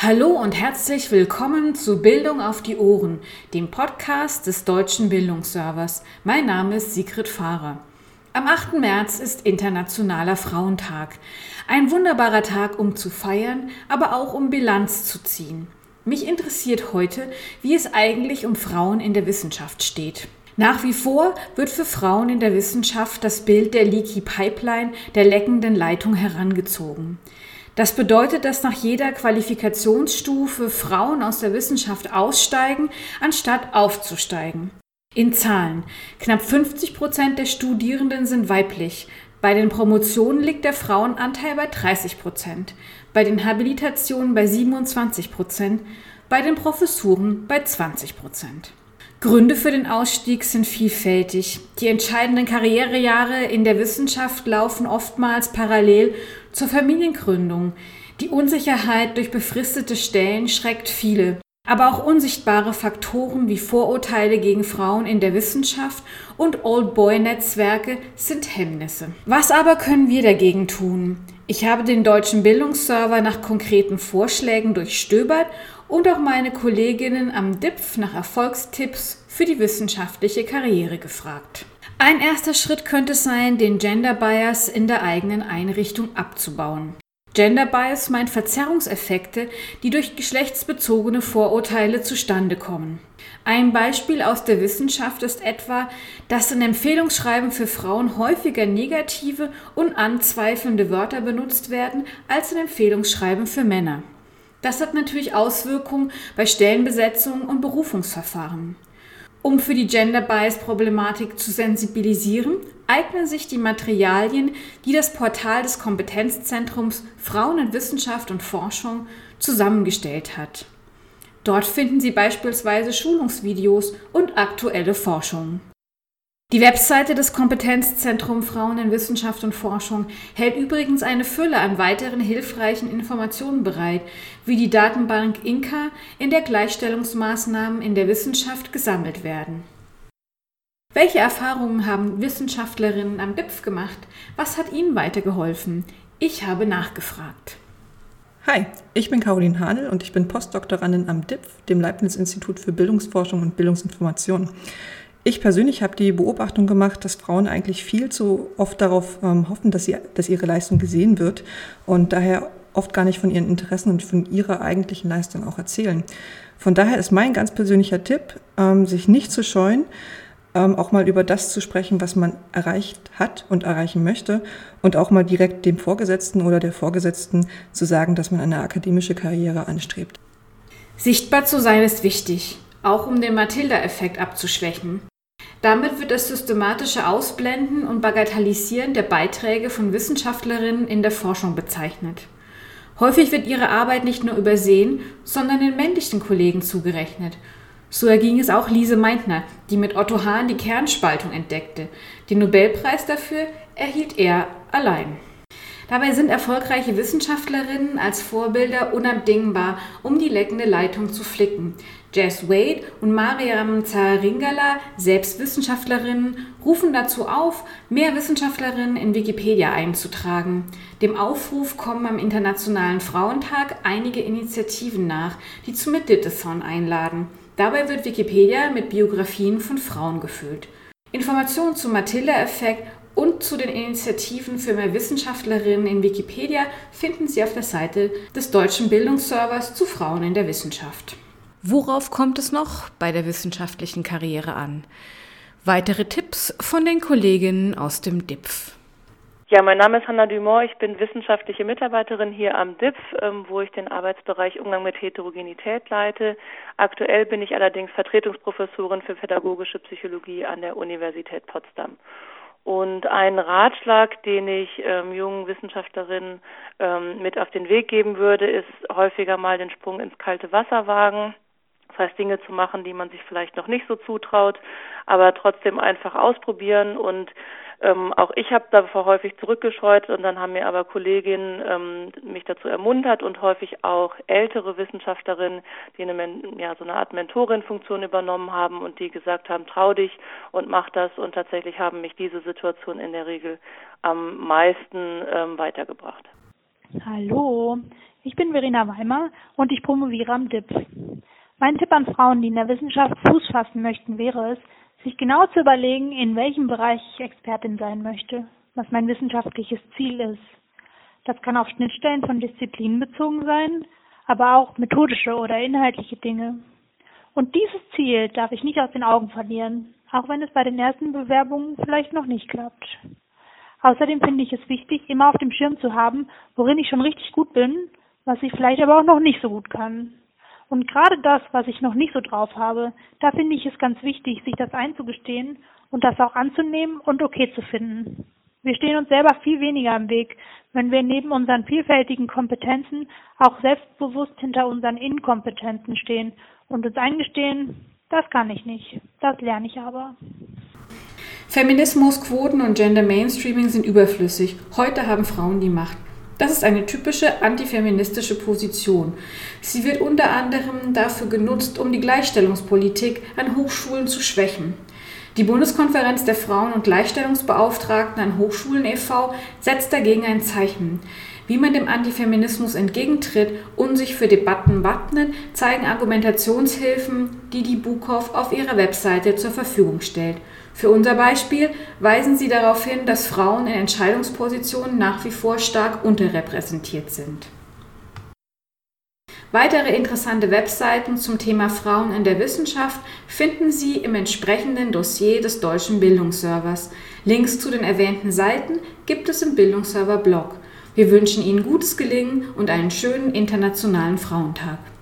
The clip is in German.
Hallo und herzlich willkommen zu Bildung auf die Ohren, dem Podcast des Deutschen Bildungsservers. Mein Name ist Sigrid Fahrer. Am 8. März ist Internationaler Frauentag. Ein wunderbarer Tag, um zu feiern, aber auch um Bilanz zu ziehen. Mich interessiert heute, wie es eigentlich um Frauen in der Wissenschaft steht. Nach wie vor wird für Frauen in der Wissenschaft das Bild der Leaky Pipeline, der leckenden Leitung herangezogen. Das bedeutet, dass nach jeder Qualifikationsstufe Frauen aus der Wissenschaft aussteigen, anstatt aufzusteigen. In Zahlen. Knapp 50 Prozent der Studierenden sind weiblich. Bei den Promotionen liegt der Frauenanteil bei 30 Prozent, bei den Habilitationen bei 27 Prozent, bei den Professuren bei 20 Prozent. Gründe für den Ausstieg sind vielfältig. Die entscheidenden Karrierejahre in der Wissenschaft laufen oftmals parallel zur Familiengründung. Die Unsicherheit durch befristete Stellen schreckt viele. Aber auch unsichtbare Faktoren wie Vorurteile gegen Frauen in der Wissenschaft und Old Boy Netzwerke sind Hemmnisse. Was aber können wir dagegen tun? Ich habe den deutschen Bildungsserver nach konkreten Vorschlägen durchstöbert und auch meine Kolleginnen am DIPF nach Erfolgstipps für die wissenschaftliche Karriere gefragt. Ein erster Schritt könnte sein, den Gender Bias in der eigenen Einrichtung abzubauen. Gender Bias meint Verzerrungseffekte, die durch geschlechtsbezogene Vorurteile zustande kommen. Ein Beispiel aus der Wissenschaft ist etwa, dass in Empfehlungsschreiben für Frauen häufiger negative und anzweifelnde Wörter benutzt werden als in Empfehlungsschreiben für Männer. Das hat natürlich Auswirkungen bei Stellenbesetzungen und Berufungsverfahren. Um für die Gender Bias Problematik zu sensibilisieren, eignen sich die Materialien, die das Portal des Kompetenzzentrums Frauen in Wissenschaft und Forschung zusammengestellt hat. Dort finden Sie beispielsweise Schulungsvideos und aktuelle Forschungen. Die Webseite des Kompetenzzentrum Frauen in Wissenschaft und Forschung hält übrigens eine Fülle an weiteren hilfreichen Informationen bereit, wie die Datenbank Inka, in der Gleichstellungsmaßnahmen in der Wissenschaft gesammelt werden. Welche Erfahrungen haben Wissenschaftlerinnen am DIPF gemacht? Was hat ihnen weitergeholfen? Ich habe nachgefragt. Hi, ich bin Caroline Hanel und ich bin Postdoktorandin am DIPF, dem Leibniz-Institut für Bildungsforschung und Bildungsinformation. Ich persönlich habe die Beobachtung gemacht, dass Frauen eigentlich viel zu oft darauf ähm, hoffen, dass, sie, dass ihre Leistung gesehen wird und daher oft gar nicht von ihren Interessen und von ihrer eigentlichen Leistung auch erzählen. Von daher ist mein ganz persönlicher Tipp, ähm, sich nicht zu scheuen, ähm, auch mal über das zu sprechen, was man erreicht hat und erreichen möchte und auch mal direkt dem Vorgesetzten oder der Vorgesetzten zu sagen, dass man eine akademische Karriere anstrebt. Sichtbar zu sein ist wichtig auch um den Matilda-Effekt abzuschwächen. Damit wird das systematische Ausblenden und Bagatellisieren der Beiträge von Wissenschaftlerinnen in der Forschung bezeichnet. Häufig wird ihre Arbeit nicht nur übersehen, sondern den männlichen Kollegen zugerechnet. So erging es auch Lise Meitner, die mit Otto Hahn die Kernspaltung entdeckte. Den Nobelpreis dafür erhielt er allein. Dabei sind erfolgreiche Wissenschaftlerinnen als Vorbilder unabdingbar, um die leckende Leitung zu flicken. Jess Wade und Mariam Zaringala, selbst Wissenschaftlerinnen, rufen dazu auf, mehr Wissenschaftlerinnen in Wikipedia einzutragen. Dem Aufruf kommen am Internationalen Frauentag einige Initiativen nach, die zum Meditathon einladen. Dabei wird Wikipedia mit Biografien von Frauen gefüllt. Informationen zum Matilda-Effekt und zu den Initiativen für mehr Wissenschaftlerinnen in Wikipedia finden Sie auf der Seite des Deutschen Bildungsservers zu Frauen in der Wissenschaft. Worauf kommt es noch bei der wissenschaftlichen Karriere an? Weitere Tipps von den Kolleginnen aus dem DIPF. Ja, mein Name ist Hanna Dumont. Ich bin wissenschaftliche Mitarbeiterin hier am DIPF, ähm, wo ich den Arbeitsbereich Umgang mit Heterogenität leite. Aktuell bin ich allerdings Vertretungsprofessorin für pädagogische Psychologie an der Universität Potsdam. Und ein Ratschlag, den ich ähm, jungen Wissenschaftlerinnen ähm, mit auf den Weg geben würde, ist häufiger mal den Sprung ins kalte Wasser wagen. Das heißt, Dinge zu machen, die man sich vielleicht noch nicht so zutraut, aber trotzdem einfach ausprobieren und ähm, auch ich habe davor häufig zurückgescheut und dann haben mir aber Kolleginnen ähm, mich dazu ermuntert und häufig auch ältere Wissenschaftlerinnen, die eine, ja, so eine Art Mentorin-Funktion übernommen haben und die gesagt haben, trau dich und mach das und tatsächlich haben mich diese Situation in der Regel am meisten ähm, weitergebracht. Hallo, Ich bin Verena Weimer und ich promoviere am DIP. Mein Tipp an Frauen, die in der Wissenschaft Fuß fassen möchten, wäre es, sich genau zu überlegen, in welchem Bereich ich Expertin sein möchte, was mein wissenschaftliches Ziel ist. Das kann auf Schnittstellen von Disziplinen bezogen sein, aber auch methodische oder inhaltliche Dinge. Und dieses Ziel darf ich nicht aus den Augen verlieren, auch wenn es bei den ersten Bewerbungen vielleicht noch nicht klappt. Außerdem finde ich es wichtig, immer auf dem Schirm zu haben, worin ich schon richtig gut bin, was ich vielleicht aber auch noch nicht so gut kann. Und gerade das, was ich noch nicht so drauf habe, da finde ich es ganz wichtig, sich das einzugestehen und das auch anzunehmen und okay zu finden. Wir stehen uns selber viel weniger im Weg, wenn wir neben unseren vielfältigen Kompetenzen auch selbstbewusst hinter unseren Inkompetenzen stehen und uns eingestehen, das kann ich nicht, das lerne ich aber. Feminismus, Quoten und Gender Mainstreaming sind überflüssig. Heute haben Frauen die Macht. Das ist eine typische antifeministische Position. Sie wird unter anderem dafür genutzt, um die Gleichstellungspolitik an Hochschulen zu schwächen. Die Bundeskonferenz der Frauen- und Gleichstellungsbeauftragten an Hochschulen e.V. setzt dagegen ein Zeichen. Wie man dem Antifeminismus entgegentritt und sich für Debatten wappnet, zeigen Argumentationshilfen, die die Bukow auf ihrer Webseite zur Verfügung stellt. Für unser Beispiel weisen sie darauf hin, dass Frauen in Entscheidungspositionen nach wie vor stark unterrepräsentiert sind. Weitere interessante Webseiten zum Thema Frauen in der Wissenschaft finden Sie im entsprechenden Dossier des Deutschen Bildungsservers. Links zu den erwähnten Seiten gibt es im Bildungsserver Blog. Wir wünschen Ihnen gutes Gelingen und einen schönen internationalen Frauentag.